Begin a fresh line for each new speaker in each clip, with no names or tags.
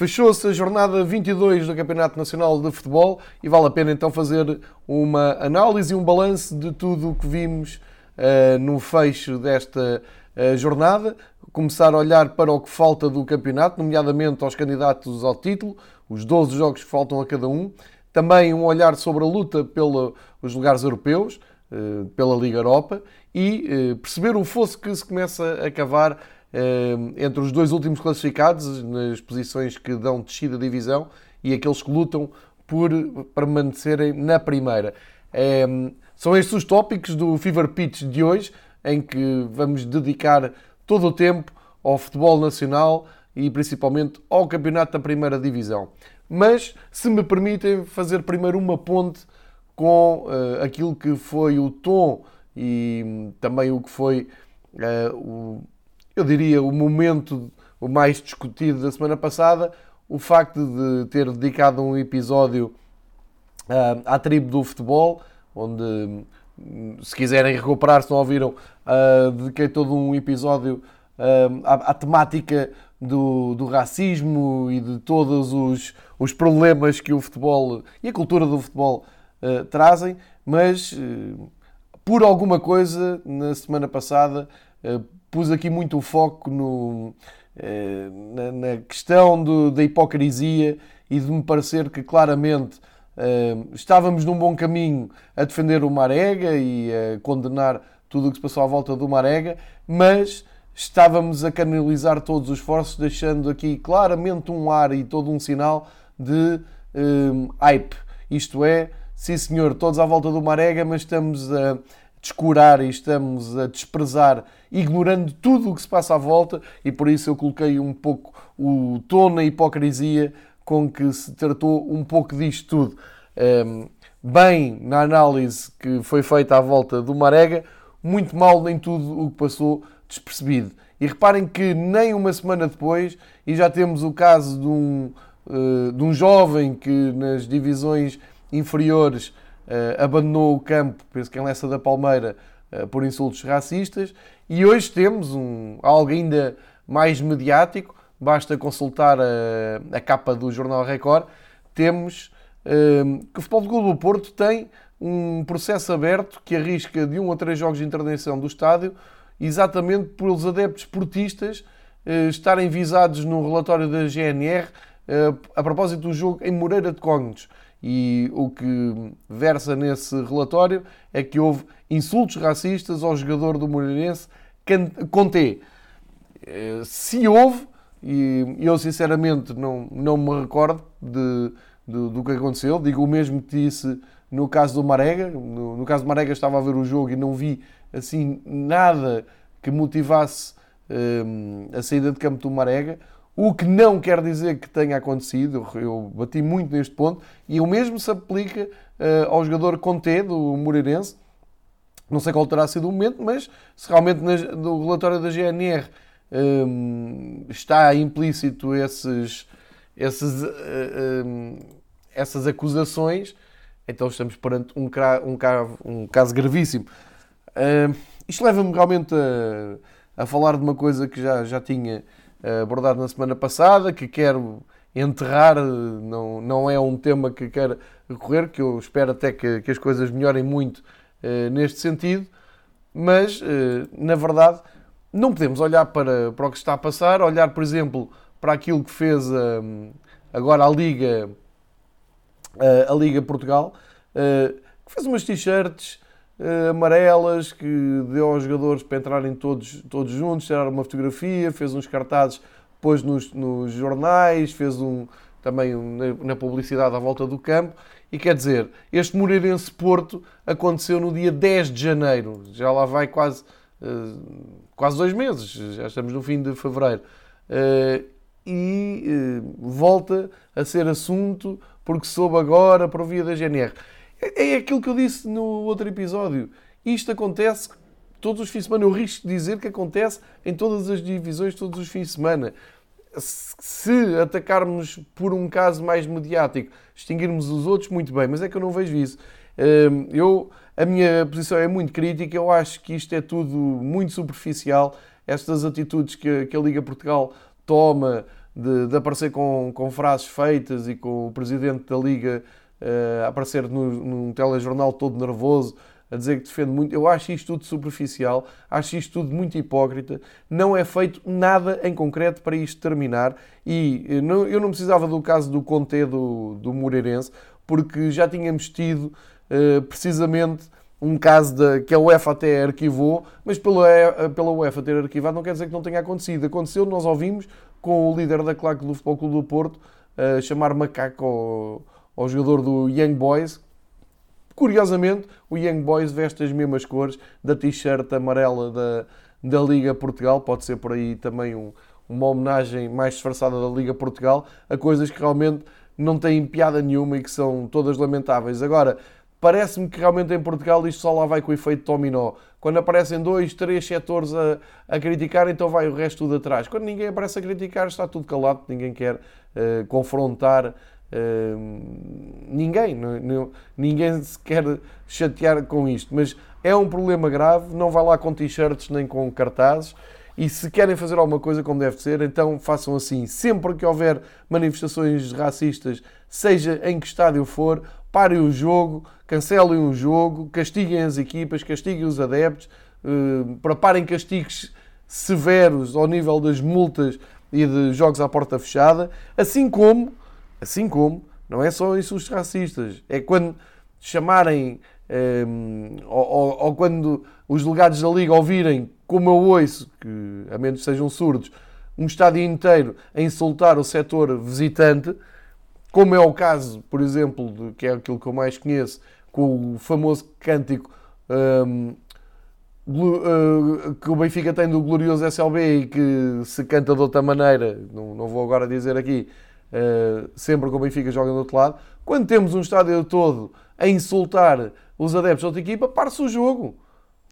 Fechou-se a jornada 22 do Campeonato Nacional de Futebol e vale a pena então fazer uma análise e um balanço de tudo o que vimos uh, no fecho desta uh, jornada. Começar a olhar para o que falta do campeonato, nomeadamente aos candidatos ao título, os 12 jogos que faltam a cada um. Também um olhar sobre a luta pelos lugares europeus, uh, pela Liga Europa e perceber o fosso que se começa a cavar entre os dois últimos classificados, nas posições que dão descida da divisão, e aqueles que lutam por permanecerem na primeira. Ehm, são estes os tópicos do Fever Pitch de hoje, em que vamos dedicar todo o tempo ao futebol nacional e principalmente ao campeonato da primeira divisão. Mas, se me permitem, fazer primeiro uma ponte com uh, aquilo que foi o tom e hum, também o que foi uh, o eu diria, o momento mais discutido da semana passada, o facto de ter dedicado um episódio uh, à tribo do futebol, onde, hum, se quiserem recuperar, se não ouviram, uh, dediquei todo um episódio uh, à, à, temática do, do, racismo e de todos os, os problemas que o futebol e a cultura do futebol trazem, mas por alguma coisa, na semana passada, pus aqui muito o foco no, eh, na, na, questão do, da hipocrisia e de me parecer que claramente eh, estávamos num bom caminho a defender o Marega e a condenar tudo o que se passou à volta do Marega, mas estávamos a canalizar todos os esforços, deixando aqui claramente um ar e todo um sinal de um, hype. Isto é, sim senhor, todos à volta do Marega, mas estamos a descurar e estamos a desprezar, ignorando tudo o que se passa à volta, e por isso eu coloquei um pouco o tom na hipocrisia com que se tratou um pouco disto tudo. Bem na análise que foi feita à volta do Marega, muito mal nem tudo o que passou despercebido. E reparem que nem uma semana depois, e já temos o caso de um, uh, de um jovem que nas divisões inferiores abandonou o campo, penso que em Lessa da Palmeira, uh, por insultos racistas, e hoje temos um, algo ainda mais mediático, basta consultar a, a capa do Jornal Record, temos uh, que o Futebol Clube do Porto tem um processo aberto que arrisca de um a três jogos de intervenção do estádio, exatamente pelos adeptos portistas estarem visados no relatório da GNR a propósito do jogo em Moreira de Cógnegos. E o que versa nesse relatório é que houve insultos racistas ao jogador do Moreirense Conté. Eh, se houve, e eu sinceramente não, não me recordo de, de, do que aconteceu, digo o mesmo que disse no caso do Marega. No, no, caso do Marega estava a ver o jogo e não vi assim nada que motivasse um, eh, a saída de campo do Marega. O que não quer dizer que tenha acontecido, eu bati muito neste ponto, e o mesmo se aplica uh, ao jogador Conté, do Moreirense. Não sei qual terá sido o momento, mas se realmente no relatório da GNR um, eh, está implícito esses, esses, uh, eh, um, essas acusações, então estamos perante um, um, um caso gravíssimo. Uh, isto leva-me realmente a, a, falar de uma coisa que já, já tinha abordado na semana passada, que quero enterrar, não, não é um tema que quero recorrer, que eu espero até que, que as coisas melhorem muito uh, neste sentido, mas, na verdade, não podemos olhar para, para o que está a passar, olhar, por exemplo, para aquilo que fez agora a Liga, a Liga Portugal, que fez umas t-shirts amarelas que deu aos jogadores para entrarem todos, todos juntos, tirar uma fotografia, fez uns cartazes, pôs nos, nos jornais, fez um, também na, publicidade à volta do campo. E quer dizer, este Moreirense Porto aconteceu no dia 10 de janeiro, já lá vai quase, uh, quase dois meses, já estamos no fim de fevereiro. Uh, e volta a ser assunto porque soube agora por via da GNR. É, é aquilo que eu disse no outro episódio. Isto acontece todos os fins de semana. Eu risco de dizer que acontece em todas as divisões, todos os fins de semana. Se atacarmos por um caso mais mediático, extinguirmos os outros, muito bem, mas é que eu não vejo isso. Hum, eu, a minha posição é muito crítica, eu acho que isto é tudo muito superficial. Estas atitudes que, a Liga Portugal toma de, de aparecer com, com frases feitas e com o presidente da Liga uh, aparecer no, num telejornal todo nervoso a dizer que defende muito. Eu acho isto tudo superficial, acho isto tudo muito hipócrita. Não é feito nada em concreto para isto terminar. E eu não, eu não precisava do caso do Conte do, do Moreirense, porque já tínhamos tido uh, precisamente um caso de, que a UEFA até arquivou, mas pela, pela UEFA ter arquivado não quer dizer que não tenha acontecido. Aconteceu, nós ouvimos, com o líder da claque do Futebol Clube do Porto uh, chamar macaco ao, jogador do Young Boys, Curiosamente, o Young Boys veste as mesmas cores da t-shirt amarela da, da Liga Portugal. Pode ser por aí também um, uma homenagem mais disfarçada da Liga Portugal a coisas que realmente não têm piada nenhuma e que são todas lamentáveis. Agora, parece-me que realmente em Portugal isto só lá vai com o efeito dominó. Quando aparecem dois, três setores a, a criticar, então vai o resto tudo atrás. Quando ninguém aparece a criticar, está tudo calado, ninguém quer uh, confrontar ninguém, não, ninguém se quer chatear com isto, mas é um problema grave. Não vá lá com t-shirts nem com cartazes. E se querem fazer alguma coisa como deve ser, então façam assim. Sempre que houver manifestações racistas, seja em que estádio for, parem o jogo, cancelem o jogo, castiguem as equipas, castiguem os adeptos, uh, preparem castigos severos ao nível das multas e de jogos à porta fechada, assim como Assim como não é só insultos racistas, é quando chamarem um, ehm, ou, ou, ou, quando os delegados da Liga ouvirem, como eu ouço, que a menos sejam surdos, um estádio inteiro a insultar o setor visitante, como é o caso, por exemplo, de, que é aquilo que eu mais conheço, com o famoso cântico um, ehm, eh, que o Benfica tem do glorioso SLB e que se canta de outra maneira, não, não vou agora dizer aqui, sempre que o Benfica joga do outro lado. Quando temos um estádio todo a insultar os adeptos de outra equipa, pare-se o jogo.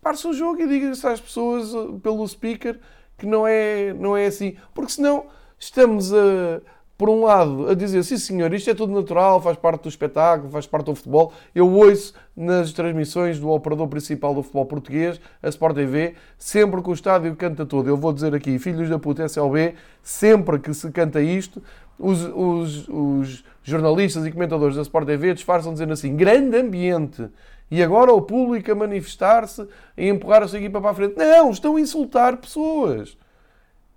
Pare-se o jogo e diga-se às pessoas eh, pelo speaker que não é, não é assim. Porque senão estamos a por um lado, a dizer, sim senhor, isto é tudo natural, faz parte do espetáculo, faz parte do futebol. Eu ouço nas transmissões do operador principal do futebol português, a Sport TV, sempre que o estádio canta todo. Eu vou dizer aqui, filhos da puta SLB, sempre que se canta isto, os, os, os jornalistas e comentadores da Sport TV disfarçam dizendo assim, grande ambiente. E agora o público a manifestar-se, a empurrar a sua equipa para a frente. Não, estão a insultar pessoas.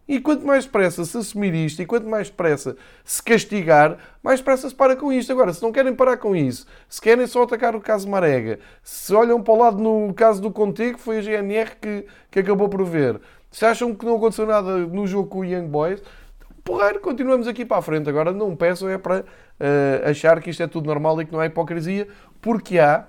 E quanto mais depressa se assumir isto e quanto mais depressa se castigar, mais depressa se para com isto. Agora, se não querem parar com isso, se querem só atacar o caso Marega, se olham para o lado no caso do Conte, que foi a GNR que, que acabou por ver, se acham que não aconteceu nada no jogo com o Young Boys, porreiro, continuamos aqui para a frente. Agora, não peçam é para uh, achar que isto é tudo normal e que não há hipocrisia, porque há.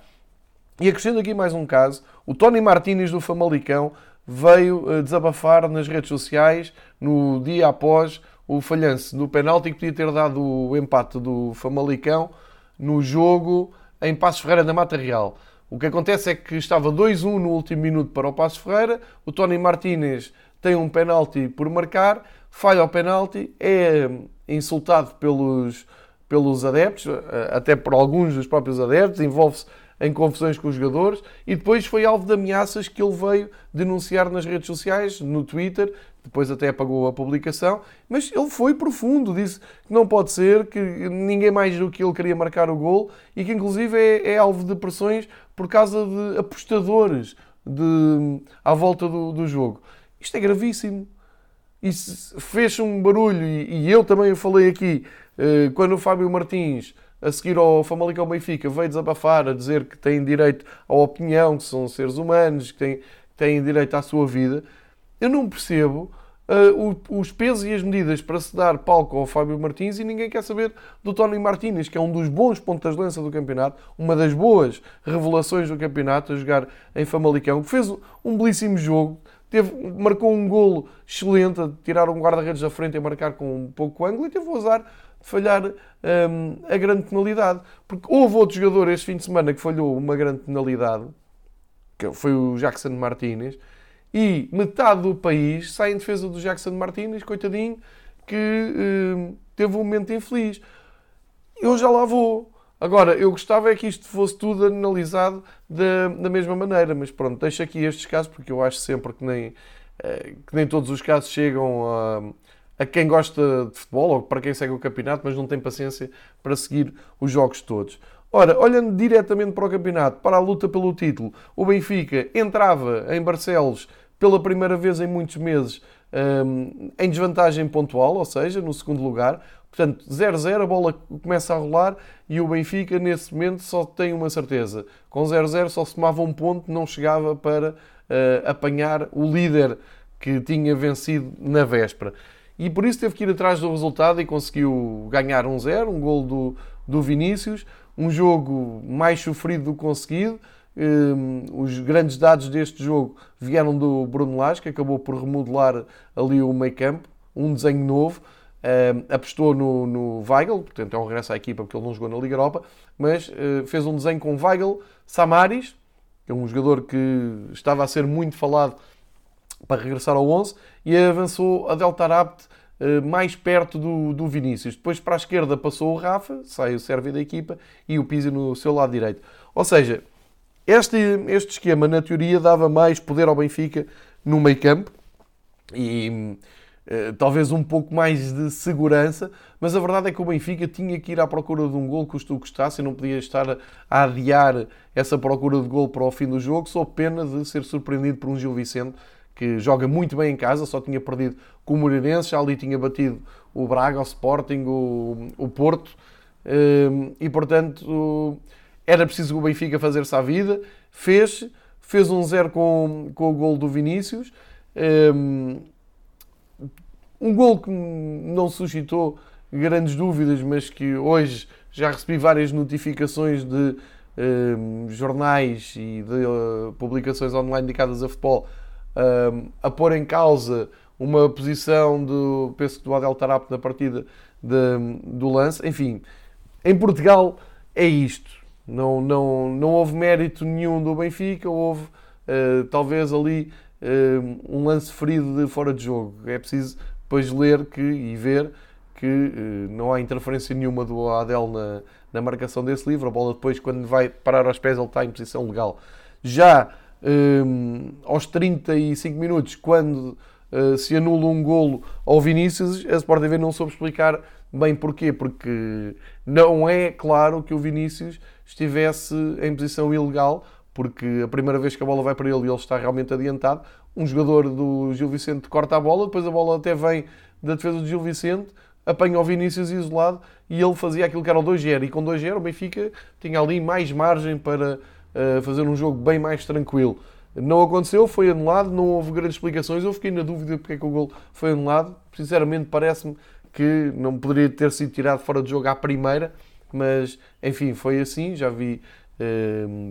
E acrescendo aqui mais um caso, o Tony Martínez do Famalicão veio eh, desabafar nas redes sociais no dia após o falhanço do penalti que podia ter dado o empate do Famalicão no jogo em Passos Ferreira da Mata Real. O que acontece é que estava 2-1 no último minuto para o Passos Ferreira, o Tony Martínez tem um penalti por marcar, falha o penalti, é insultado pelos, pelos adeptos, eh, até por alguns dos próprios adeptos, envolve-se em confusões com os jogadores e depois foi alvo de ameaças que ele veio denunciar nas redes sociais, no Twitter, depois até apagou a publicação, mas ele foi profundo, disse que não pode ser, que ninguém mais do que ele queria marcar o gol e que inclusive é, é alvo de pressões por causa de apostadores de, à volta do, do jogo. Isto é gravíssimo. Isso fez um barulho e, eu também falei aqui, eh, quando o Fábio Martins a seguir ao Famalicão Benfica, veio desabafar, a dizer que têm direito à opinião, que são seres humanos, que têm, têm direito à sua vida. Eu não percebo uh, os pesos e as medidas para se dar palco ao Fábio Martins e ninguém quer saber do Tony Martínez, que é um dos bons pontas de lança do campeonato, uma das boas revelações do campeonato, a jogar em Famalicão, que fez um belíssimo jogo, teve, marcou um golo excelente, a tirar um guarda-redes da frente e marcar com um pouco ângulo e teve o azar falhar um, a grande penalidade. Porque houve outro jogador este fim de semana que falhou uma grande penalidade, que foi o Jackson Martínez, e metade do país sai em defesa do Jackson Martínez, coitadinho, que um, teve um momento infeliz. Eu já lá vou. Agora, eu gostava é que isto fosse tudo analisado da, da mesma maneira, mas pronto, deixo aqui estes casos, porque eu acho sempre que nem, eh, que nem todos os casos chegam a a quem gosta de futebol ou para quem segue o campeonato, mas não tem paciência para seguir os jogos todos. Ora, olhando diretamente para o campeonato, para a luta pelo título, o Benfica entrava em Barcelos pela primeira vez em muitos meses um, em desvantagem pontual, ou seja, no segundo lugar. Portanto, 0-0, a bola começa a rolar e o Benfica, nesse momento, só tem uma certeza. Com 0-0 só se tomava um ponto, não chegava para uh, apanhar o líder que tinha vencido na véspera. E por isso teve que ir atrás do resultado e conseguiu ganhar 1-0, um gol do, do Vinícius. Um jogo mais sofrido do que conseguido. Um, os grandes dados deste jogo vieram do Bruno Lage, que acabou por remodelar ali o meio campo, um desenho novo. Uh, apostou no, no Weigl, portanto é um regresso à equipa porque ele não jogou na Liga Europa, mas uh, fez um desenho com Weigl, Samaris, que é um jogador que estava a ser muito falado para regressar ao 11, e avançou a Delta Rapt uh, mais perto do, do Vinícius. Depois para a esquerda passou o Rafa, sai o Sérvio da equipa, e o Pizzi no seu lado direito. Ou seja, este, este esquema, na teoria, dava mais poder ao Benfica no meio campo, e eh, talvez um pouco mais de segurança, mas a verdade é que o Benfica tinha que ir à procura de um gol, custo o que custasse, e não podia estar a adiar essa procura de gol para o fim do jogo, só pena de ser surpreendido por um Gil Vicente que joga muito bem em casa, só tinha perdido com o Moreirense, já ali tinha batido o Braga, o Sporting, o, o Porto, eh, e portanto era preciso o Benfica fazer-se à vida, fez, fez um zero com, com o gol do Vinícius. Eh, um gol que não suscitou grandes dúvidas, mas que hoje já recebi várias notificações de uh, jornais e de uh, publicações online dedicadas a futebol uh, a pôr em causa uma posição do, penso do Adel Tarap na partida de, do lance. Enfim, em Portugal é isto. Não, não, não houve mérito nenhum do Benfica, houve talvez ali um lance ferido de fora de jogo. É preciso depois ler que, e ver que uh, não há interferência nenhuma do Adel na, na marcação desse livro. A bola depois, quando vai parar aos pés, ele está em posição legal. Já um, eh, aos 35 minutos, quando uh, se anula um golo ao Vinícius, a Sport TV não soube explicar bem porquê, porque não é claro que o Vinícius estivesse em posição ilegal, porque a primeira vez que a bola vai para ele e ele está realmente adiantado, um jogador do Gil Vicente corta a bola, depois a bola até vem da defesa do Gil Vicente, apanha o Vinícius isolado e ele fazia aquilo que era o 2-0. E com 2-0 o Benfica tinha ali mais margem para uh, fazer um jogo bem mais tranquilo. Não aconteceu, foi anulado, não houve grandes explicações. Eu fiquei na dúvida porque é que o gol foi anulado. Sinceramente, parece-me que não poderia ter sido tirado fora de jogo à primeira, mas enfim, foi assim. Já vi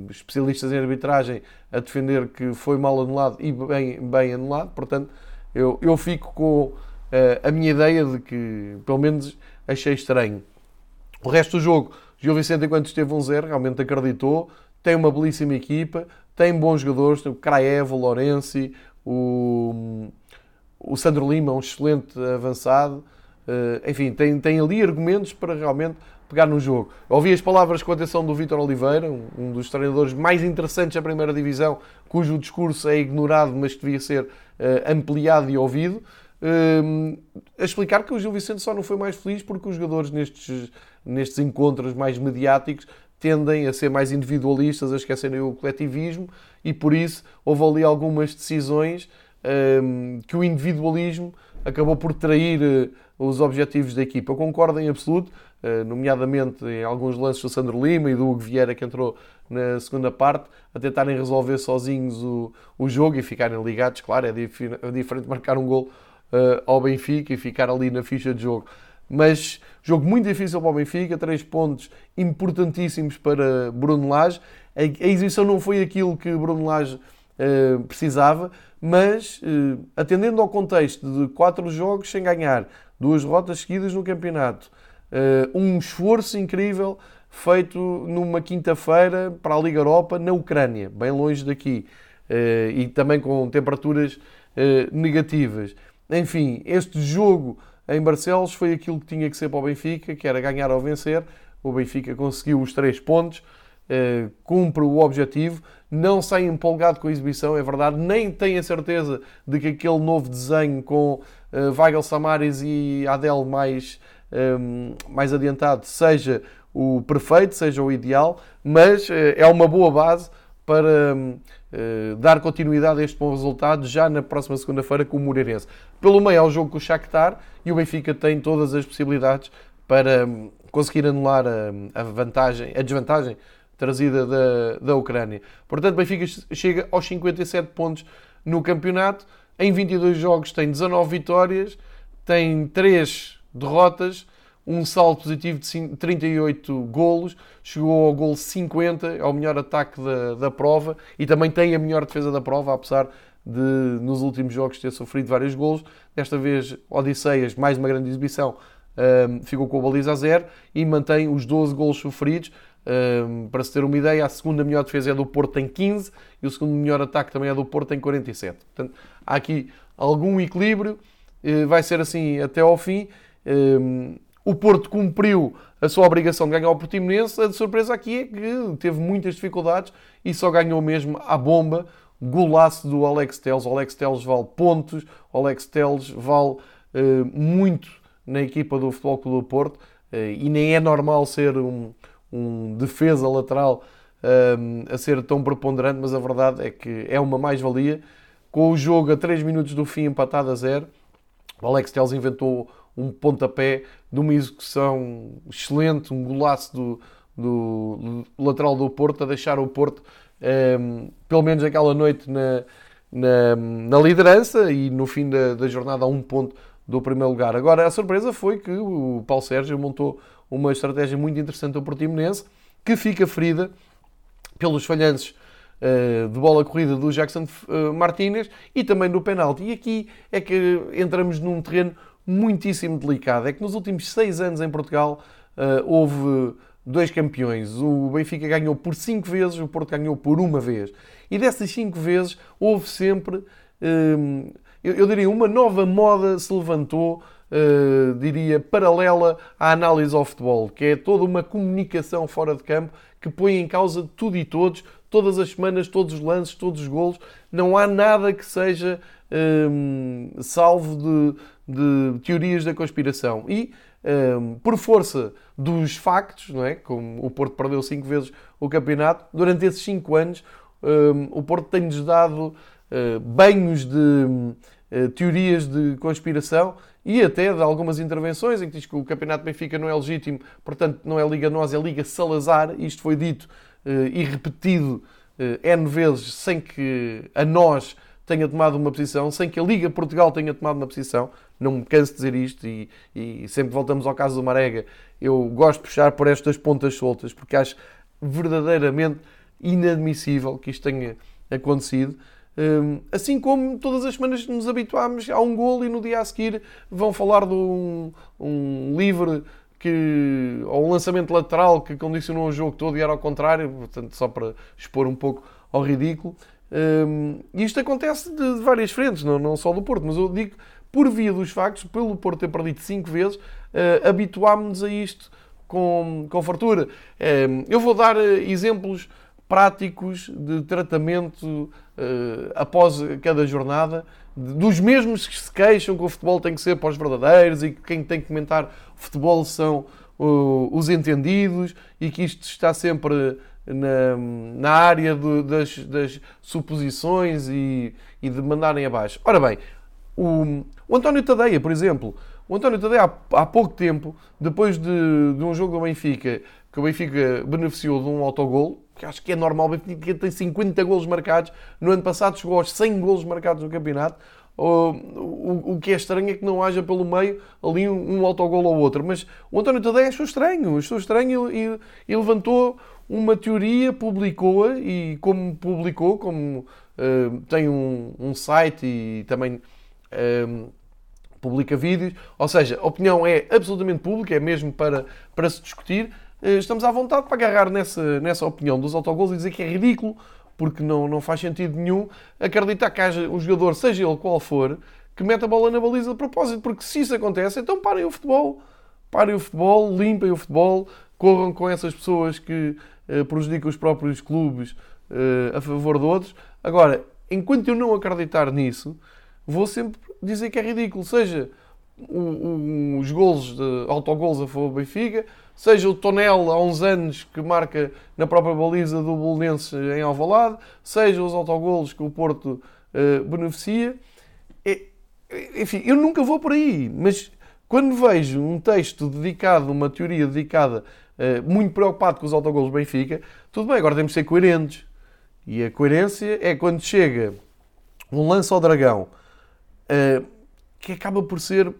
especialistas em arbitragem a defender que foi mal anulado e bem, bem anulado. Portanto, eu, eu fico com uh, a minha ideia de que, pelo menos, achei estranho. O resto do jogo, Gil Vicente, enquanto esteve um zero, realmente acreditou. Tem uma belíssima equipa, tem bons jogadores, tem o Kraev, o Lorenzi, o, o Sandro Lima, um excelente avançado. Uh, enfim, tem, tem ali argumentos para realmente pegar no jogo. ouvi as palavras com atenção do Vítor Oliveira, um dos treinadores mais interessantes da primeira divisão, cujo discurso é ignorado, mas devia ser uh, ampliado e ouvido, uh, a explicar que o Gil Vicente só não foi mais feliz porque os jogadores nestes, nestes encontros mais mediáticos tendem a ser mais individualistas, a esquecerem o coletivismo e por isso houve ali algumas decisões uh, que o individualismo acabou por trair eh, os objetivos da equipa. Eu concordo em absoluto, eh, nomeadamente em alguns lances do Sandro Lima e do Hugo Vieira que entrou na segunda parte, a tentarem resolver sozinhos o, o jogo e ficarem ligados. Claro, é, é diferente marcar um gol uh, ao Benfica e ficar ali na ficha de jogo. Mas jogo muito difícil para o Benfica, três pontos importantíssimos para Bruno Lage. A, exibição não foi aquilo que Bruno Lage precisava, mas uh, atendendo ao contexto de quatro jogos sem ganhar, duas rotas seguidas no campeonato, uh, um esforço incrível feito numa quinta-feira para a Liga Europa na Ucrânia, bem longe daqui, uh, e também com temperaturas negativas. Enfim, este jogo em Barcelos foi aquilo que tinha que ser para o Benfica, que era ganhar ou vencer. O Benfica conseguiu os três pontos cumpre o objetivo, não sai empolgado com a exibição, é verdade, nem tem a certeza de que aquele novo desenho com uh, Weigel Samaris e Adel mais, um, mais adiantado seja o perfeito, seja o ideal, mas uh, é uma boa base para uh, dar continuidade a este bom resultado já na próxima segunda-feira com o Moreirense. Pelo meio é o jogo com o Shakhtar e o Benfica tem todas as possibilidades para um, conseguir anular a, a, vantagem, a desvantagem trazida da, da Ucrânia. Portanto, Benfica chega aos 57 pontos no campeonato. Em 22 jogos tem 19 vitórias, tem 3 derrotas, um salto positivo de 38 golos, chegou ao gol 50, é o melhor ataque da, da prova e também tem a melhor defesa da prova, apesar de nos últimos jogos ter sofrido vários golos. Desta vez, Odisseias, mais uma grande exibição, um, ficou com a baliza a zero e mantém os 12 golos sofridos. Um, para se ter uma ideia, a segunda melhor defesa é do Porto, tem 15, e o segundo melhor ataque também é do Porto, tem 47. Portanto, há aqui algum equilíbrio, uh, vai ser assim até ao fim. Um, o Porto cumpriu a sua obrigação de ganhar o Portimonense. A surpresa aqui é que teve muitas dificuldades e só ganhou mesmo à bomba. Golaço do Alex Teles. O Alex Teles vale pontos, o Alex Teles vale uh, muito na equipa do Futebol Clube do Porto uh, e nem é normal ser um, um defesa lateral uh, a ser tão preponderante, mas a verdade é que é uma mais-valia. Com o jogo a 3 minutos do fim empatado a zero, o Alex Teles inventou um pontapé de uma execução excelente, um golaço do, do, lateral do Porto, a deixar o Porto, um, pelo menos aquela noite, na, na, na liderança e no fim da, da, jornada a um ponto do primeiro lugar. Agora, a surpresa foi que o Paulo Sérgio montou uma estratégia muito interessante ao Portimonense, que fica ferida pelos falhanços uh, de bola corrida do Jackson uh, Martínez e também do penalti. E aqui é que entramos num terreno muitíssimo delicado. É que nos últimos seis anos em Portugal uh, houve dois campeões. O Benfica ganhou por cinco vezes, o Porto ganhou por uma vez. E dessas cinco vezes houve sempre, eu, eu, diria, uma nova moda se levantou, uh, diria, paralela à análise ao futebol, que é toda uma comunicação fora de campo que põe em causa tudo e todos, todas as semanas, todos os lances, todos os golos. Não há nada que seja um, salvo de, de, teorias da conspiração. E um, por força dos factos, não é? como o Porto perdeu cinco vezes o campeonato, durante esses cinco anos um, o Porto tem-nos dado banhos de uh, teorias de conspiração e até de algumas intervenções em que diz que o campeonato Benfica não é legítimo, portanto não é Liga Nós, é Liga Salazar. Isto foi dito uh, e repetido N vezes sem que a nós tenha tomado uma posição, sem que a Liga Portugal tenha tomado uma posição. Não me canso de dizer isto e, e sempre voltamos ao caso do Marega. Eu gosto de puxar por estas pontas soltas porque acho verdadeiramente inadmissível que isto tenha acontecido. Hum, assim como todas as semanas nos habituámos a um gol e no dia a seguir vão falar de um, um livre que, ou um lançamento lateral que condicionou o jogo todo e era ao contrário, portanto, só para expor um pouco ao ridículo. Um, e isto acontece de várias frentes, não, não só do Porto, mas eu digo por via dos factos, pelo Porto ter perdido 5 vezes, uh, habituámos-nos a isto com, com fartura. Um, eu vou dar uh, exemplos práticos de tratamento após cada jornada, dos mesmos que se queixam que o futebol tem que ser para os verdadeiros e que quem tem que comentar o futebol são os entendidos e que isto está sempre na, na área das, das, suposições e, e, de mandarem abaixo. Ora bem, o, o António Tadeia, por exemplo, o António Tadeia há, há pouco tempo, depois de, de, um jogo do Benfica, que o Benfica beneficiou de um autogol, que acho que é normal, o Benfica tem 50 golos marcados, no ano passado chegou aos 100 golos marcados no campeonato, o, o, o, que é estranho é que não haja pelo meio ali um, um autogol ou outro. Mas o António Tadeia achou estranho, achou estranho e, e levantou uma teoria, publicou-a e como publicou, como uh, tem um, um, site e também uh, publica vídeos, ou seja, a opinião é absolutamente pública, é mesmo para, para se discutir. Uh, estamos à vontade para agarrar nessa, nessa opinião dos autogols e dizer que é ridículo, porque não, não faz sentido nenhum acreditar que haja um jogador, seja ele qual for, que mete a bola na baliza de propósito, porque se isso acontece, então parem o futebol. Parem o futebol, limpem o futebol, corram com essas pessoas que uh, prejudica os próprios clubes uh, a favor de outros. Agora, enquanto eu não acreditar nisso, vou sempre dizer que é ridículo. Seja o, o, os golos, de autogolos a favor do Benfica, seja o Tonel há uns anos que marca na própria baliza do Bolonense em Alvalade, seja os autogolos que o Porto uh, beneficia. É, enfim, eu nunca vou por aí, mas quando vejo um texto dedicado, uma teoria dedicada, uh, muito preocupado com os autogolos do Benfica, tudo bem, agora temos de ser coerentes. E a coerência é quando chega um lance ao dragão uh, que acaba por ser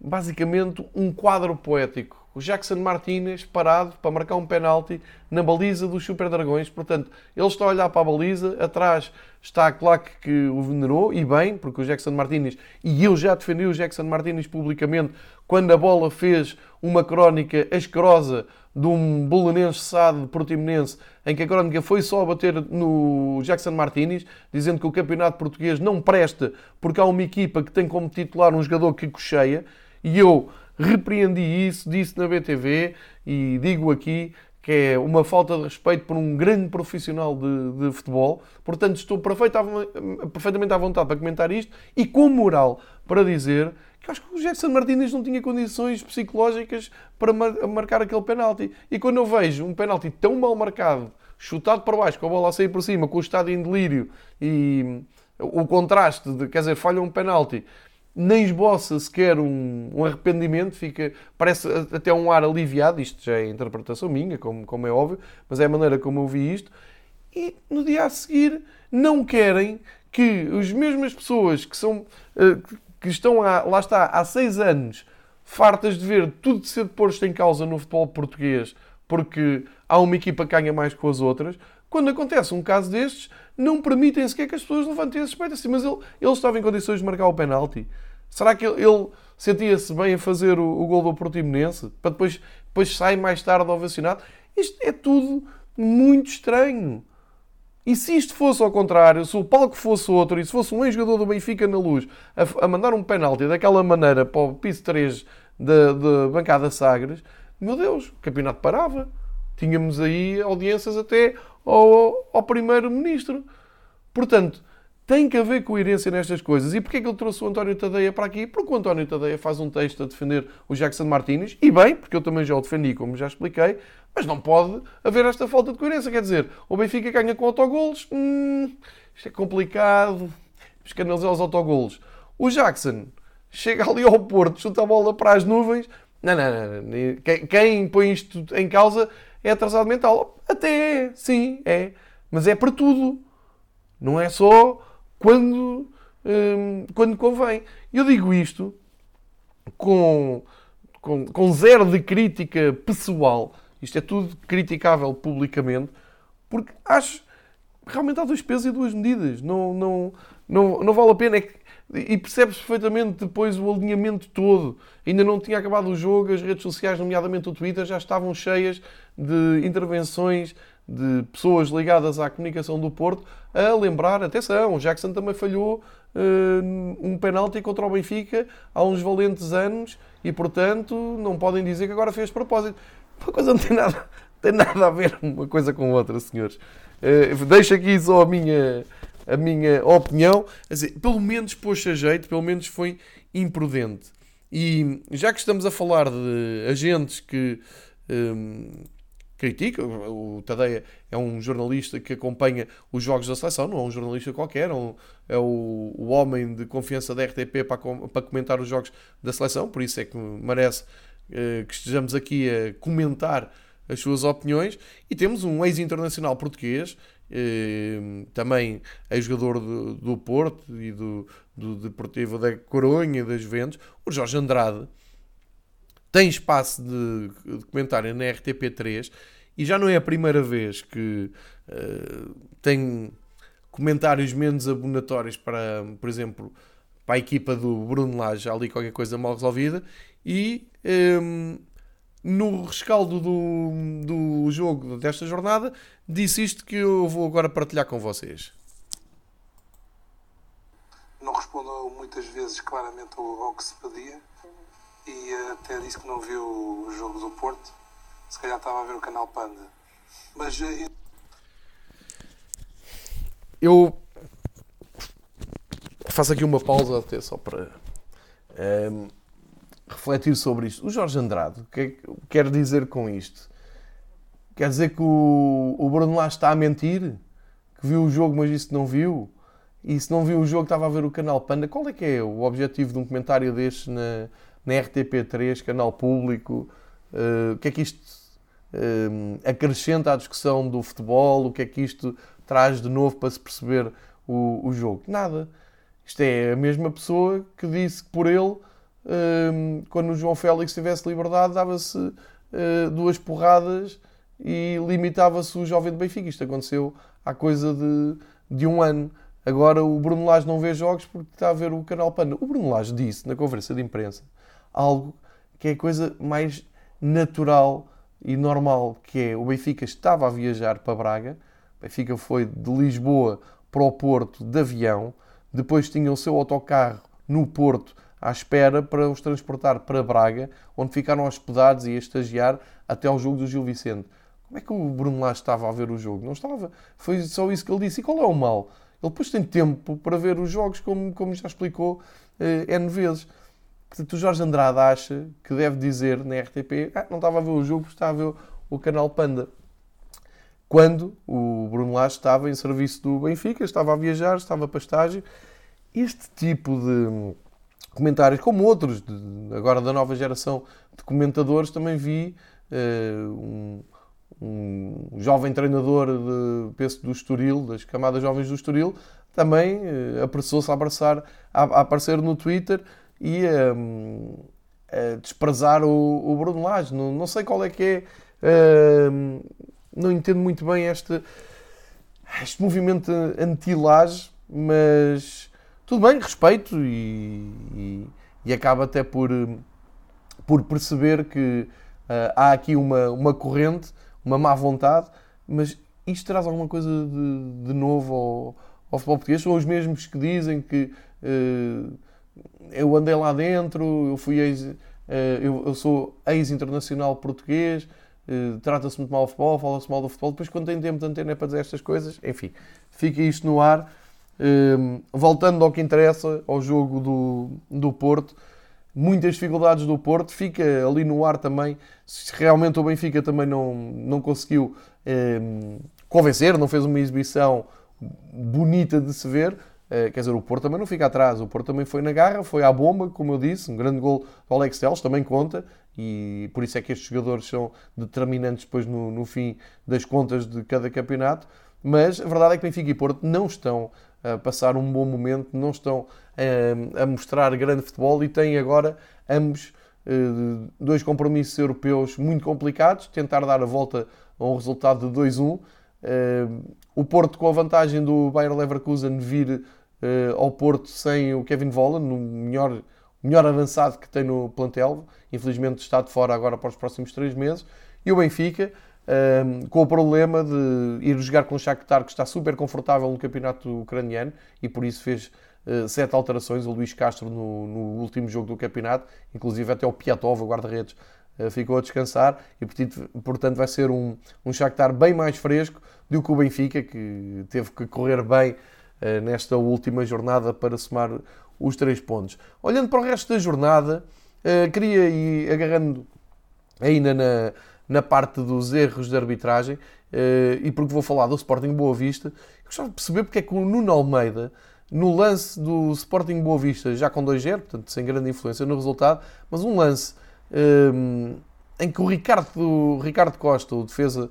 basicamente um quadro poético. O Jackson Martinez parado para marcar um penalti na baliza dos Super Dragões. Portanto, ele está a olhar para a baliza, atrás está a claque que o venerou, e bem, porque o Jackson Martinez, e eu já defendi o Jackson Martinez publicamente, quando a bola fez uma crónica asquerosa de um bolonense SAD portimonense, em que a crónica foi só bater no Jackson Martinez, dizendo que o campeonato português não presta porque há uma equipa que tem como titular um jogador que cocheia, e eu repreendi isso, disse na BTV e digo aqui que é uma falta de respeito por um grande profissional de, de futebol. Portanto, estou perfeitamente à vontade para comentar isto e com moral para dizer que acho que o Jackson Martínez não tinha condições psicológicas para marcar aquele penalti. E quando eu vejo um penalti tão mal marcado, chutado para baixo, com a bola a sair por cima, com o estado em delírio e o contraste de, quer dizer, falha um penalti nem esboça sequer um, um, arrependimento, fica, parece até um ar aliviado, isto já é interpretação minha, como, como é óbvio, mas é a maneira como eu vi isto, e no dia a seguir não querem que as mesmas pessoas que são eh, que estão há, lá está há seis anos fartas de ver tudo ser posto em causa no futebol português porque há uma equipa que ganha mais com as outras, quando acontece um caso destes, não permitem sequer que as pessoas levantem esse respeito. Assim, mas ele, ele estava em condições de marcar o penalti. Será que ele, ele sentia-se bem a fazer o, o gol do Portimonense? Para depois, depois sai mais tarde ovacionado? Isto é tudo muito estranho. E se isto fosse ao contrário, se o palco fosse outro e se fosse um ex-jogador do Benfica na luz a, a mandar um penalti daquela maneira para o piso 3 da bancada Sagres, meu Deus, o campeonato parava. Tínhamos aí audiências até ao, ao primeiro-ministro. Portanto, tem que haver coerência nestas coisas. E porquê é que ele trouxe o António Tadeia para aqui? Porque o António Tadeia faz um texto a defender o Jackson Martínez, e bem, porque eu também já o defendi, como já expliquei, mas não pode haver esta falta de coerência. Quer dizer, o Benfica ganha com autogolos, hum, isto é complicado, temos os autogolos. O Jackson chega ali ao Porto, chuta a bola para as nuvens. Não, não, não. Quem põe isto em causa é atrasado mental. Até é, sim, é. Mas é para tudo. Não é só quando, hum, quando convém. Eu digo isto com, com, com zero de crítica pessoal. Isto é tudo criticável publicamente, porque acho realmente há dois pesos e duas medidas. Não, não, não, não vale a pena. É que, e percebe-se perfeitamente depois o alinhamento todo. Ainda não tinha acabado o jogo, as redes sociais, nomeadamente o Twitter, já estavam cheias de intervenções de pessoas ligadas à comunicação do Porto a lembrar, atenção, o Jackson também falhou uh, um penalti contra o Benfica há uns valentes anos e, portanto, não podem dizer que agora fez propósito. Uma coisa não tem nada, tem nada a ver uma coisa com outra, senhores. Uh, deixo aqui só a minha, a minha opinião. Dizer, pelo menos pôs a jeito, pelo menos foi imprudente. E já que estamos a falar de agentes que um, criticam, o Tadeia é um jornalista que acompanha os jogos da seleção, não é um jornalista qualquer, é, um, é o, o, homem de confiança da RTP para, para comentar os jogos da seleção, por isso é que merece uh, que estejamos aqui a comentar as suas opiniões. E temos um ex-internacional português eh, também é jogador do, do Porto e do, do Deportivo da Coronha e das Juventus, o Jorge Andrade. Tem espaço de comentário na RTP3 e já não é a primeira vez que uh, tem comentários menos abonatórios para, por exemplo, para a equipa do Bruno Lage, ali qualquer coisa mal resolvida, e um, no rescaldo do, do jogo desta jornada, disse isto que eu vou agora partilhar com vocês.
Não respondeu muitas vezes claramente ao, que se pedia e até disse que não viu o jogo do Porto. Se calhar estava a ver o canal Panda. Mas eh,
eu faço aqui uma pausa até só para ehm, refletir sobre isto. O Jorge Andrade, o que é que quer dizer com isto? Quer dizer que o, o Bruno lá está a mentir? Que viu o jogo, mas isso não viu? E se não viu o jogo, estava a ver o canal Panda. Qual é que é o objetivo de um comentário deste na, na RTP3, canal público? Uh, o que é que isto acrescenta à discussão do futebol? O que é que isto traz de novo para se perceber o, o jogo? Nada. Isto é a mesma pessoa que disse que por ele, uh, quando o João Félix tivesse liberdade, dava-se duas porradas e limitava-se o jovem de Benfica. Isto aconteceu há coisa de, de um ano. Agora o Bruno Lage não vê jogos porque está a ver o canal Panda. O Bruno Lage disse na conferência de imprensa algo que é a coisa mais natural e normal, que é o Benfica estava a viajar para Braga, o Benfica foi de Lisboa para o Porto de avião, depois tinha o seu autocarro no Porto à espera para os transportar para Braga, onde ficaram hospedados e a estagiar até ao jogo do Gil Vicente. Como é que o Bruno Lage estava a ver o jogo? Não estava. Foi só isso que ele disse. E qual é o mal? Ele depois tem tempo para ver os jogos, como, como já explicou eh, N vezes. Portanto, o Jorge Andrade acha que deve dizer na RTP ah, não estava a ver o jogo, estava a ver o canal Panda. Quando o Bruno Lage estava em serviço do Benfica, estava a viajar, estava para estágio. Este tipo de comentários, como outros, de, agora da nova geração de comentadores, também vi uh, um, um jovem treinador de, penso, do Estoril, das camadas jovens do Estoril, também uh, apressou-se a, abraçar, a, a, aparecer no Twitter e a, a desprezar o, o Bruno Lage. Não, não, sei qual é que é, uh, não entendo muito bem este, este movimento anti-Lage, mas tudo bem, respeito e, e, e acaba até por, por perceber que uh, há aqui uma, uma corrente uma má vontade, mas isto traz alguma coisa de, de novo ao, ao, futebol português? São os mesmos que dizem que uh, eu andei lá dentro, eu fui ex, uh, eu, eu, sou ex-internacional português, uh, trata-se muito mal do futebol, fala-se mal do futebol, depois quando tem tempo de antena para dizer estas coisas, enfim, fica isto no ar. voltando ao que interessa, ao jogo do, do Porto, muitas dificuldades do Porto, fica ali no ar também, se realmente o Benfica também não, não conseguiu eh, convencer, não fez uma exibição bonita de se ver, eh, quer dizer, o Porto também não fica atrás, o Porto também foi na garra, foi à bomba, como eu disse, um grande gol do Alex Telles, também conta, e por isso é que estes jogadores são determinantes depois no, no fim das contas de cada campeonato, mas a verdade é que Benfica e Porto não estão a passar um bom momento, não estão a, a mostrar grande futebol e têm agora ambos uh, dois compromissos europeus muito complicados, tentar dar a volta a um resultado de 2-1. Eh, o Porto com a vantagem do Bayer Leverkusen vir uh, ao Porto sem o Kevin Volland, no melhor, melhor avançado que tem no plantel, infelizmente está de fora agora para os próximos três meses, e o Benfica um, com o problema de ir jogar com o Shakhtar, que está super confortável no campeonato ucraniano e por isso fez uh, sete alterações. O Luís Castro no, no, último jogo do campeonato, inclusive até o Piatov, o guarda-redes, uh, ficou a descansar. E portanto vai ser um, um Shakhtar bem mais fresco do que o Benfica, que teve que correr bem uh, nesta última jornada para somar os três pontos. Olhando para o resto da jornada, queria ir agarrando ainda na na parte dos erros de arbitragem eh, e porque vou falar do Sporting Boa Vista, gostava de perceber porque é que o Nuno Almeida, no lance do Sporting Boa Vista, já com 2-0, portanto sem grande influência no resultado, mas um lance um, eh, em que o Ricardo, o Ricardo Costa, o defesa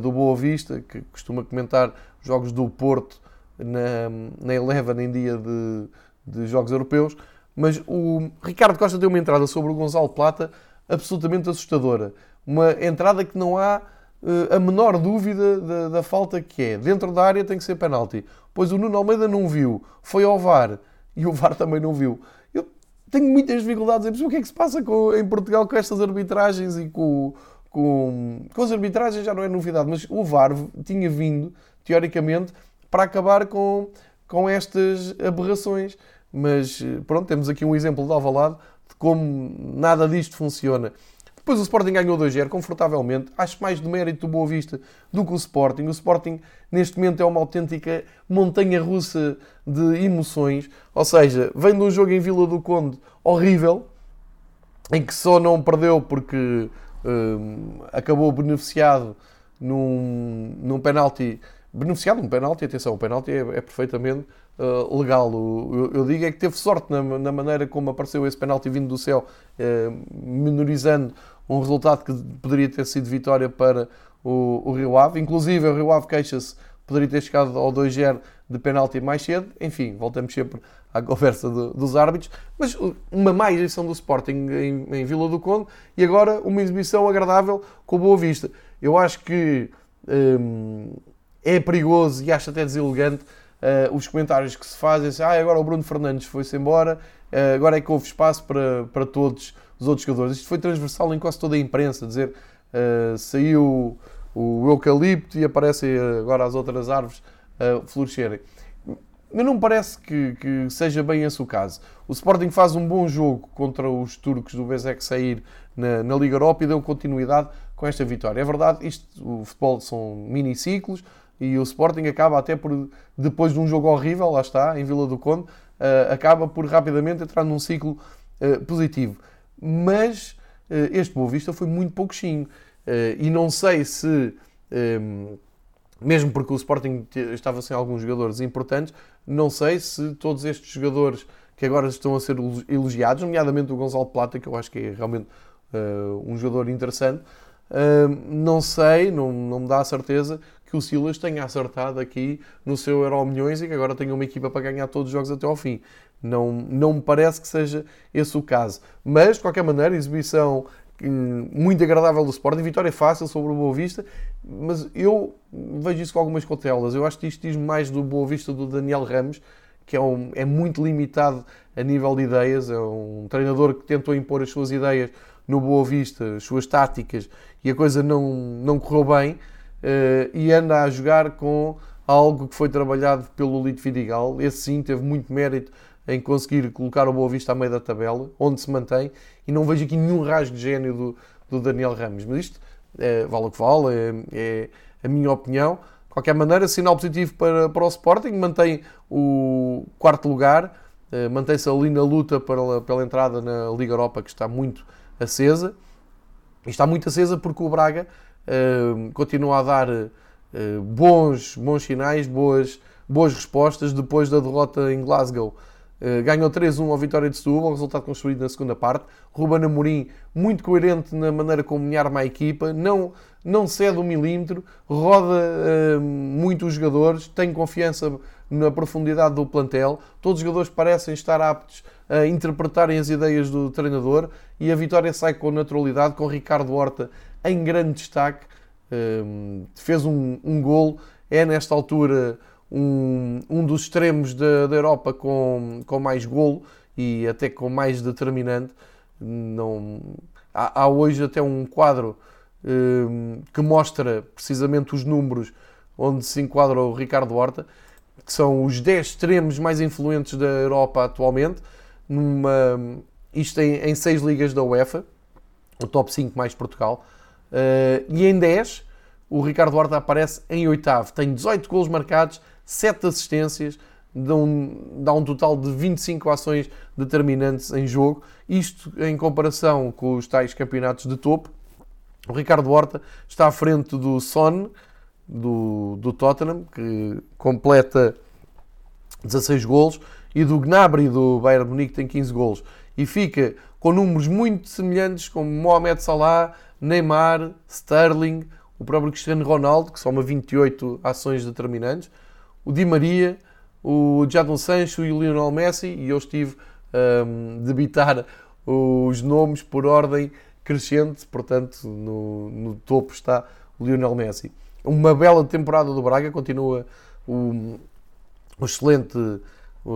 do Boa Vista, que costuma comentar jogos do Porto na, na Eleven em dia de, de jogos europeus, mas o Ricardo Costa deu uma entrada sobre o Gonzalo Plata absolutamente assustadora uma entrada que não há uh, a menor dúvida da, da, falta que é. Dentro da área tem que ser penalti. Pois o Nuno Almeida não viu, foi ao VAR e o VAR também não viu. Eu tenho muitas dificuldades em perceber o que é que se passa com, em Portugal com estas arbitragens e com, com, com as arbitragens já não é novidade, mas o VAR tinha vindo, teoricamente, para acabar com, com estas aberrações. Mas pronto, temos aqui um exemplo de Alvalade de como nada disto funciona. Depois o Sporting ganhou 2-0 confortavelmente. Acho mais de mérito do Boa Vista do que o Sporting. O Sporting, neste momento, é uma autêntica montanha russa de emoções. Ou seja, vem de um jogo em Vila do Conde horrível, em que só não perdeu porque hum, acabou beneficiado num, num penalti. Beneficiado num penalti, atenção, o penalti é, é perfeitamente uh, legal. O, eu, eu, digo é que teve sorte na, na, maneira como apareceu esse penalti vindo do céu, uh, menorizando um resultado que poderia ter sido vitória para o, o Rio Ave. Inclusive, o Rio Ave queixa-se poderia ter chegado ao 2-0 de penalti mais cedo. Enfim, voltamos sempre à conversa do, dos árbitros. Mas uma má exibição do Sporting em, em, Vila do Conde e agora uma exibição agradável com Boa Vista. Eu acho que hum, é perigoso e acho até deselegante uh, os comentários que se fazem. Assim, ah, agora o Bruno Fernandes foi-se embora, uh, agora é que houve espaço para, para todos os outros jogadores. Isto foi transversal em quase toda a imprensa, dizer uh, saiu o eucalipto e aparecem agora as outras árvores a florescerem. Mas não parece que, que, seja bem esse o caso. O Sporting faz um bom jogo contra os turcos do Bezek sair na, na, Liga Europa e deu continuidade com esta vitória. É verdade, isto, o futebol são mini-ciclos e o Sporting acaba até por, depois de um jogo horrível, lá está, em Vila do Conde, uh, acaba por rapidamente entrar num ciclo uh, positivo mas uh, este Boa Vista foi muito pouquinho. E não sei se, ehm, mesmo porque o Sporting estava sem alguns jogadores importantes, não sei se todos estes jogadores que agora estão a ser elogiados, nomeadamente o Gonçalo Plata, que eu acho que é realmente uh, um jogador interessante, ehm, não sei, não, não me dá a certeza que o Silas tenha acertado aqui no seu Euro Milhões e que agora tenha uma equipa para ganhar todos os jogos até ao fim. Não, não me parece que seja esse o caso. Mas, de qualquer maneira, exibição muito agradável do Sporting, vitória fácil sobre o Boa Vista, mas eu vejo isso com algumas cautelas. Eu acho que isto diz mais do Boa Vista do Daniel Ramos, que é, um, é muito limitado a nível de ideias, é um treinador que tentou impor as suas ideias no Boa Vista, as suas táticas, e a coisa não, não correu bem, uh, e anda a jogar com algo que foi trabalhado pelo Lito Vidigal. Esse sim teve muito mérito em conseguir colocar o Boa Vista a meio da tabela, onde se mantém, e não vejo aqui nenhum rasgo de gênio do, do Daniel Ramos. Mas isto é, vale o que vale, é, é, a minha opinião. De qualquer maneira, sinal positivo para, para o Sporting, mantém o quarto lugar, eh, mantém-se ali na luta pela, pela entrada na Liga Europa, que está muito acesa. E está muito acesa porque o Braga eh, continua a dar eh, bons, bons sinais, boas, boas respostas depois da derrota em Glasgow ganhou 3-1 ao Vitória de Setúbal, resultado construído na segunda parte. Ruben Amorim, muito coerente na maneira como me arma a equipa, não, não cede um milímetro, roda uh, muito os jogadores, tem confiança na profundidade do plantel. Todos os jogadores parecem estar aptos a interpretarem as ideias do treinador e a vitória sai com naturalidade, com Ricardo Horta em grande destaque. Uh, fez um, um gol, é nesta altura um, um dos extremos da, da Europa com, com mais golo e até com mais determinante. Não, há, há hoje até um quadro um, que mostra precisamente os números onde se enquadra o Ricardo Horta, que são os 10 extremos mais influentes da Europa atualmente, numa, isto em, em 6 ligas da UEFA, o top 5 mais Portugal, uh, e em 10 o Ricardo Horta aparece em oitavo, tem 18 golos marcados, 7 assistências, dá um, dá um total de 25 ações determinantes em jogo. Isto em comparação com os tais campeonatos de topo. O Ricardo Horta está à frente do Son, do, do Tottenham, que completa 16 golos, e do Gnabry, do Bayern Munique, tem 15 golos. E fica com números muito semelhantes como Mohamed Salah, Neymar, Sterling, o próprio Cristiano Ronaldo, que soma 28 ações determinantes, o Di Maria, o Jadon Sancho e o Lionel Messi, e eu estive um, debitar os nomes por ordem crescente, portanto, no, no, topo está o Lionel Messi. Uma bela temporada do Braga, continua o, o excelente, o,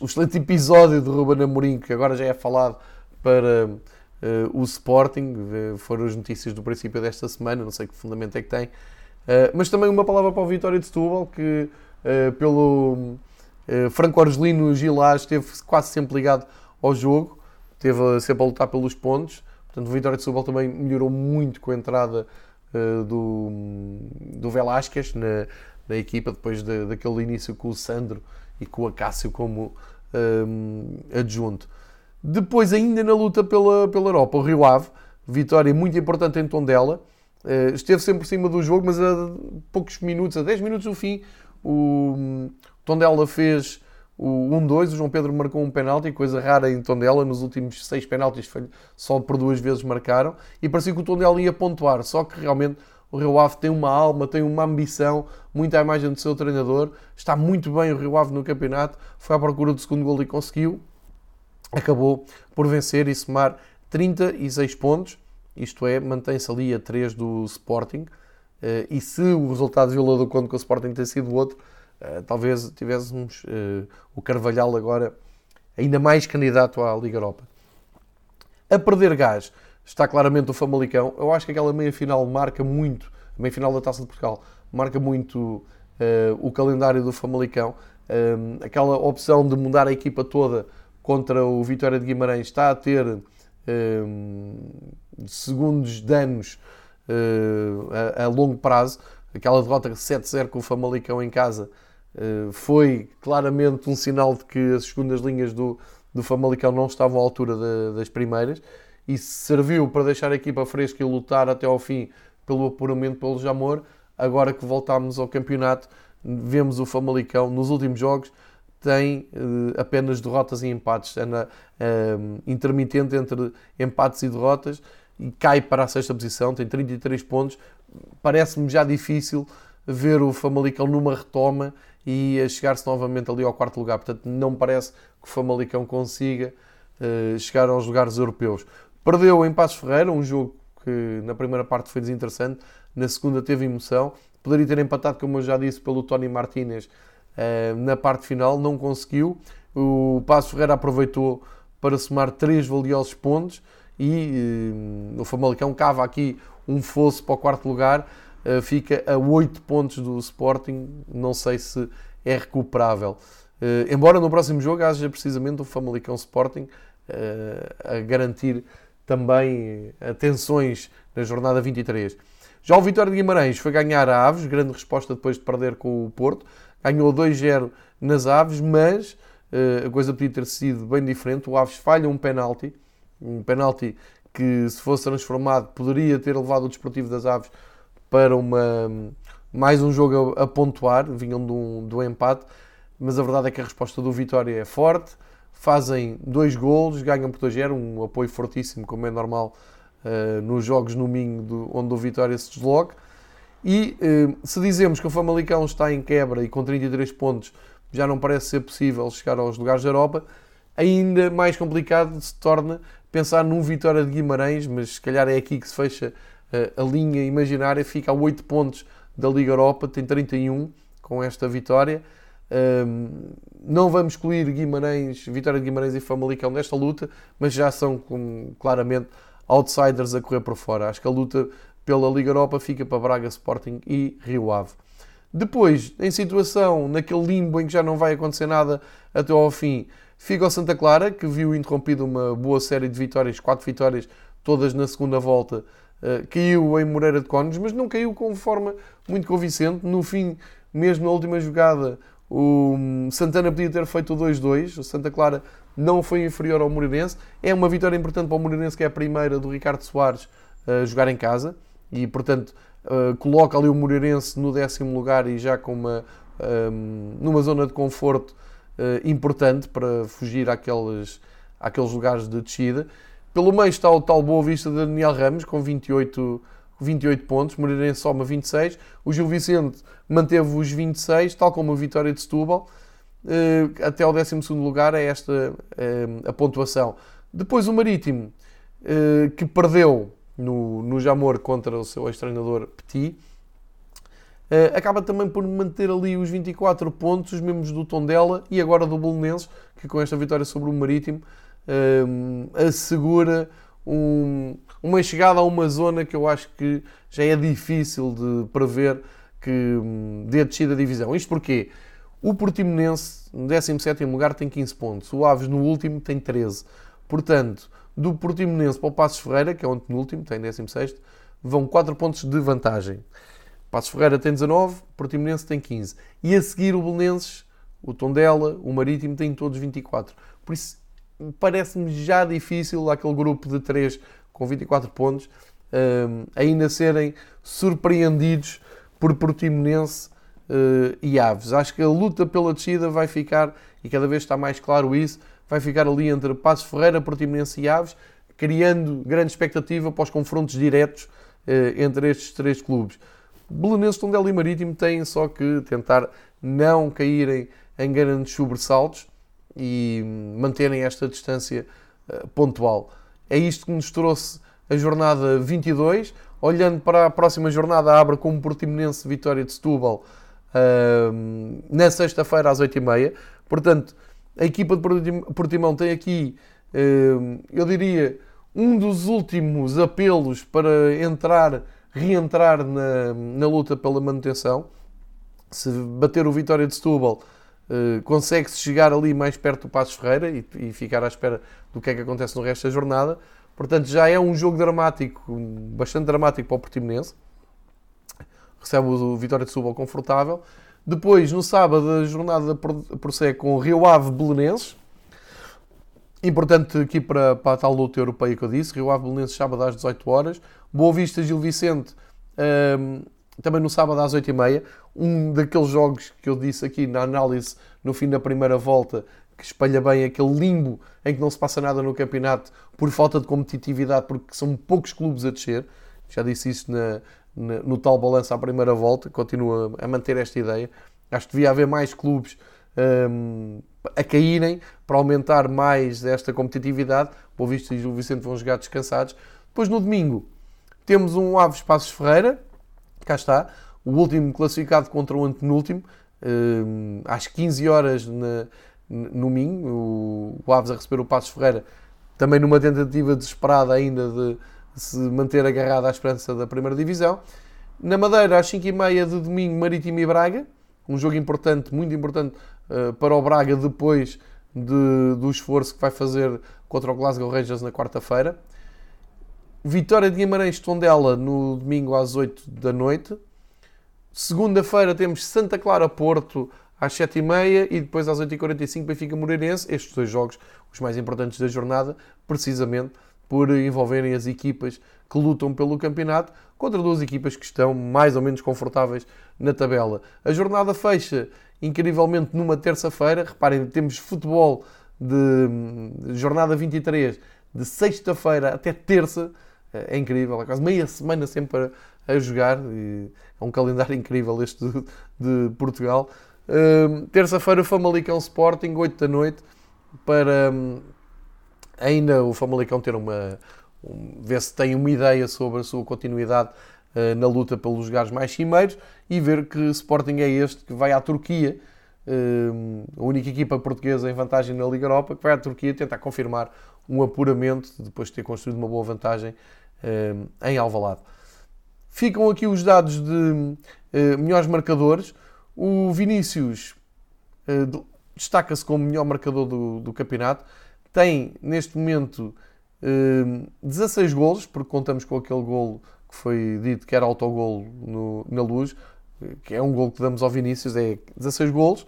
o, excelente episódio de Ruben Amorim, que agora já é falado para uh, o Sporting, foram as notícias do princípio desta semana, não sei que fundamento é que tem, uh, mas também uma palavra para o Vitória de Setúbal, que eh, pelo uh, Franco Argelino Gilás, esteve quase sempre ligado ao jogo, esteve sempre a lutar pelos pontos. Portanto, o Vitória de Setúbal também melhorou muito com a entrada uh, do, do Velásquez na, na equipa, depois de, daquele início com o Sandro e com o Acácio como um, adjunto. Depois, ainda na luta pela, pela Europa, o Rio Ave, vitória muito importante em Tondela, uh, esteve sempre por cima do jogo, mas a poucos minutos, a 10 minutos do fim, o Tondela fez o 1-2, o João Pedro marcou um penalti, coisa rara em Tondela, nos últimos seis penaltis só por duas vezes marcaram, e parecia que o Tondela ia pontuar, só que realmente o Rio Ave tem uma alma, tem uma ambição, muita imagem do seu treinador, está muito bem o Rio Ave no campeonato, foi à procura do segundo gol e conseguiu, acabou por vencer e somar 36 pontos, isto é, mantém-se ali a 3 do Sporting, e se o resultado Vila do Conde com o Sporting tem sido outro, eh, talvez tivéssemos uh, o Carvalhal agora ainda mais candidato à Liga Europa. A perder gás está claramente o Famalicão. Eu acho que aquela meia-final marca muito, a meia-final da Taça de Portugal, marca muito uh, o calendário do Famalicão. aquela opção de mudar a equipa toda contra o Vitória de Guimarães está a ter segundos danos a, a longo prazo aquela derrota 7-0 com o Famalicão em casa eh, foi claramente um sinal de que as segundas linhas do, do Famalicão não estavam à altura das primeiras e serviu para deixar a equipa fresca e lutar até ao fim pelo apuramento pelo Jamor. Agora que voltámos ao campeonato, vemos o Famalicão nos últimos jogos tem uh, apenas derrotas e empates, é uh, intermitente entre empates e derrotas e cai para a sexta posição, tem 33 pontos. Parece-me já difícil ver o Famalicão numa retoma e a chegar-se novamente ali ao quarto lugar. Portanto, não parece que o Famalicão consiga uh, chegar aos lugares europeus. Perdeu em Passos Ferreira, um jogo que na primeira parte foi desinteressante, na segunda teve emoção. Poderia ter empatado, como eu já disse, pelo Tony Martínez uh, na parte final, não conseguiu. O Passos Ferreira aproveitou para somar três valiosos pontos e uh, o Famalicão cava aqui um fosso para o quarto lugar eh, fica a 8 pontos do Sporting. Não sei se é recuperável. Uh, embora no próximo jogo haja precisamente o Famalicão Sporting a garantir também atenções na jornada 23. Já o Vitória de Guimarães foi ganhar a Aves, grande resposta depois de perder com o Porto. Ganhou 2-0 nas Aves, mas a coisa podia ter sido bem diferente. O Aves falha um penalti, um penalti que se fosse transformado poderia ter levado o Desportivo das Aves para uma, mais um jogo a, a pontuar, vinham do, do empate, mas a verdade é que a resposta do Vitória é forte, fazem dois golos, ganham por 2-0, um apoio fortíssimo, como é normal uh, nos jogos no Minho, do, onde o Vitória se desloca. E uh, se dizemos que o Famalicão está em quebra e com 33 pontos já não parece ser possível chegar aos lugares da Europa, ainda mais complicado se torna pensar num Vitória de Guimarães, mas se calhar é aqui que se fecha a linha imaginária fica a 8 pontos da Liga Europa, tem 31 com esta vitória. não vamos excluir Guimarães, Vitória de Guimarães e Famalicão nesta luta, mas já são claramente outsiders a correr por fora. Acho que a luta pela Liga Europa fica para Braga, Sporting e Rio Ave. Depois, em situação, naquele limbo em que já não vai acontecer nada até ao fim, fica o Santa Clara, que viu interrompido uma boa série de vitórias, quatro vitórias, todas na segunda volta, Uh, caiu em Moreira de Cónigos, mas não caiu com forma muito convincente. No fim, mesmo na última jogada, o Santana podia ter feito o 2-2. O Santa Clara não foi inferior ao Moreirense. É uma vitória importante para o Moreirense, que é a primeira do Ricardo Soares a uh, jogar em casa. E, portanto, uh, coloca ali o Moreirense no décimo lugar e já com uma, um, numa zona de conforto importante para fugir àqueles, àqueles lugares de descida. Pelo meio está o tal Boa Vista de Daniel Ramos, com 28, 28 pontos, Moreirense soma 26. O Gil Vicente manteve os 26, tal como a vitória de Setúbal. Eh, até ao 12 lugar é esta eh, a pontuação. Depois o Marítimo, eh, que perdeu no, no Jamor contra o seu ex-treinador Petit, acaba também por manter ali os 24 pontos, os mesmos do Tondela e agora do Bolonenses, que com esta vitória sobre o Marítimo um, assegura um, uma chegada a uma zona que eu acho que já é difícil de prever que um, dê descida da divisão. Isto porque o Portimonense, no 17 lugar, tem 15 pontos. O Aves, no último, tem 13. Portanto, do Portimonense para o Passos Ferreira, que é o penúltimo, tem 16, vão 4 pontos de vantagem. Passos Ferreira tem 19, o Portimonense tem 15. E a seguir o Belenenses, o Tondela, o Marítimo têm todos 24. Por isso parece-me já difícil aquele grupo de 3 com 24 pontos um, ainda serem surpreendidos por Portimonense uh, e Aves. Acho que a luta pela descida vai ficar, e cada vez está mais claro isso, vai ficar ali entre Passos Ferreira, Portimonense e Aves, criando grande expectativa para os confrontos diretos uh, entre estes três clubes. Belenenses, Tondela e Marítimo têm só que tentar não caírem em grandes sobressaltos e manterem esta distância uh, pontual. É isto que nos trouxe a jornada 22. Olhando para a próxima jornada, abre com o Portimonense Vitória de Setúbal uh, na sexta-feira às 8h30. Portanto, a equipa de Portimão tem aqui, uh, eu diria, um dos últimos apelos para entrar, reentrar na, na luta pela manutenção. Se bater o Vitória de Setúbal, uh, consegue-se chegar ali mais perto do Passos Ferreira e, e ficar à espera do que é que acontece no resto da jornada. Portanto, já é um jogo dramático, bastante dramático para o Portimonense. Recebe o Vitória de Setúbal confortável. Depois, no sábado, a jornada prossegue com o Rio Ave Belenenses. Importante aqui para, para a tal luta europeia que eu disse. Rio Ave Belenenses, sábado às 18 horas. Boa Vista Gil Vicente, um, também no sábado às 8h30. Um daqueles jogos que eu disse aqui na análise no fim da primeira volta, que espalha bem aquele limbo em que não se passa nada no campeonato por falta de competitividade, porque são poucos clubes a descer. Já disse isso na, na, no tal balanço à primeira volta, continuo a, a, manter esta ideia. Acho que devia haver mais clubes um, a caírem para aumentar mais esta competitividade. Boa Vista e o Vicente vão jogar descansados. Depois no domingo temos um Aves Passos Ferreira, cá está, o último classificado contra o antepenúltimo, um, às 15 horas no Minho, o Aves a receber o Passos Ferreira, também numa tentativa desesperada ainda de se manter agarrado à esperança da primeira divisão. Na Madeira, às 5h30 de domingo, Marítimo e Braga, um jogo importante, muito importante para o Braga depois de, do esforço que vai fazer contra o Glasgow Rangers na quarta-feira. Vitória de Guimarães Tondela no domingo às 8 da noite. Segunda-feira temos Santa Clara Porto às 7h30 e depois às 8h45 Benfica Moreirense. Estes dois jogos, os mais importantes da jornada, precisamente por envolverem as equipas que lutam pelo campeonato contra duas equipas que estão mais ou menos confortáveis na tabela. A jornada fecha incrivelmente numa terça-feira. Reparem, temos futebol de jornada 23 de sexta-feira até terça. É incrível, é quase meia semana sempre a, jogar. é um calendário incrível este de, Portugal. Uh, Terça-feira, Famalicão Sporting, 8 da noite, para um, ainda o Famalicão ter uma. Um, ver se tem uma ideia sobre a sua continuidade na luta pelos lugares mais cimeiros e ver que Sporting é este que vai à Turquia, uh, a única equipa portuguesa em vantagem na Liga Europa, que vai à Turquia tentar confirmar um apuramento depois de ter construído uma boa vantagem uh, em Alvalade. Ficam aqui os dados de melhores marcadores. O Vinícius destaca-se como melhor marcador do, do, campeonato. Tem, neste momento, uh, eh, 16 golos, porque contamos com aquele golo foi dito que era autogolo no, na luz, que é um golo que damos ao Vinícius, é 16 golos.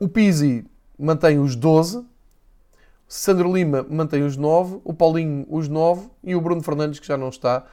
O Pizzi mantém os 12. Sandro Lima mantém os 9. O Paulinho os 9. E o Bruno Fernandes, que já não está,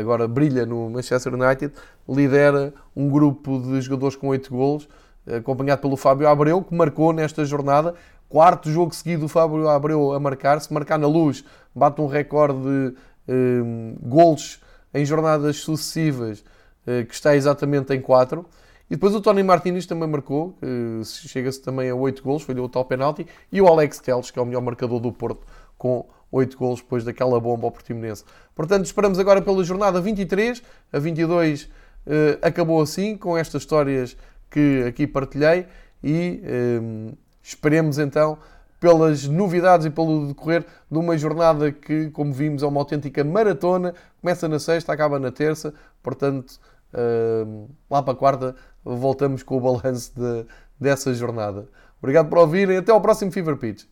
agora brilha no Manchester United, lidera um grupo de jogadores com 8 golos, acompanhado pelo Fábio Abreu, que marcou nesta jornada. Quarto jogo seguido do Fábio Abreu a marcar. Se marcar na luz, bate um recorde de um, golos em jornadas sucessivas, uh, que está exatamente em 4. E depois o Tony Martínez também marcou, uh, chega-se também a 8 golos, foi o tal penalti. E o Alex Teles, que é o melhor marcador do Porto, com 8 golos depois daquela bomba ao Portimonense. Portanto, esperamos agora pela jornada 23, a 22 eh, acabou assim, com estas histórias que aqui partilhei e eh, esperemos então pelas novidades e pelo decorrer de uma jornada que, como vimos, é uma autêntica maratona. Começa na sexta, acaba na terça, portanto, uh, lá para a quarta voltamos com o balanço de, dessa jornada. Obrigado por ouvirem, até ao próximo Fever Pitch.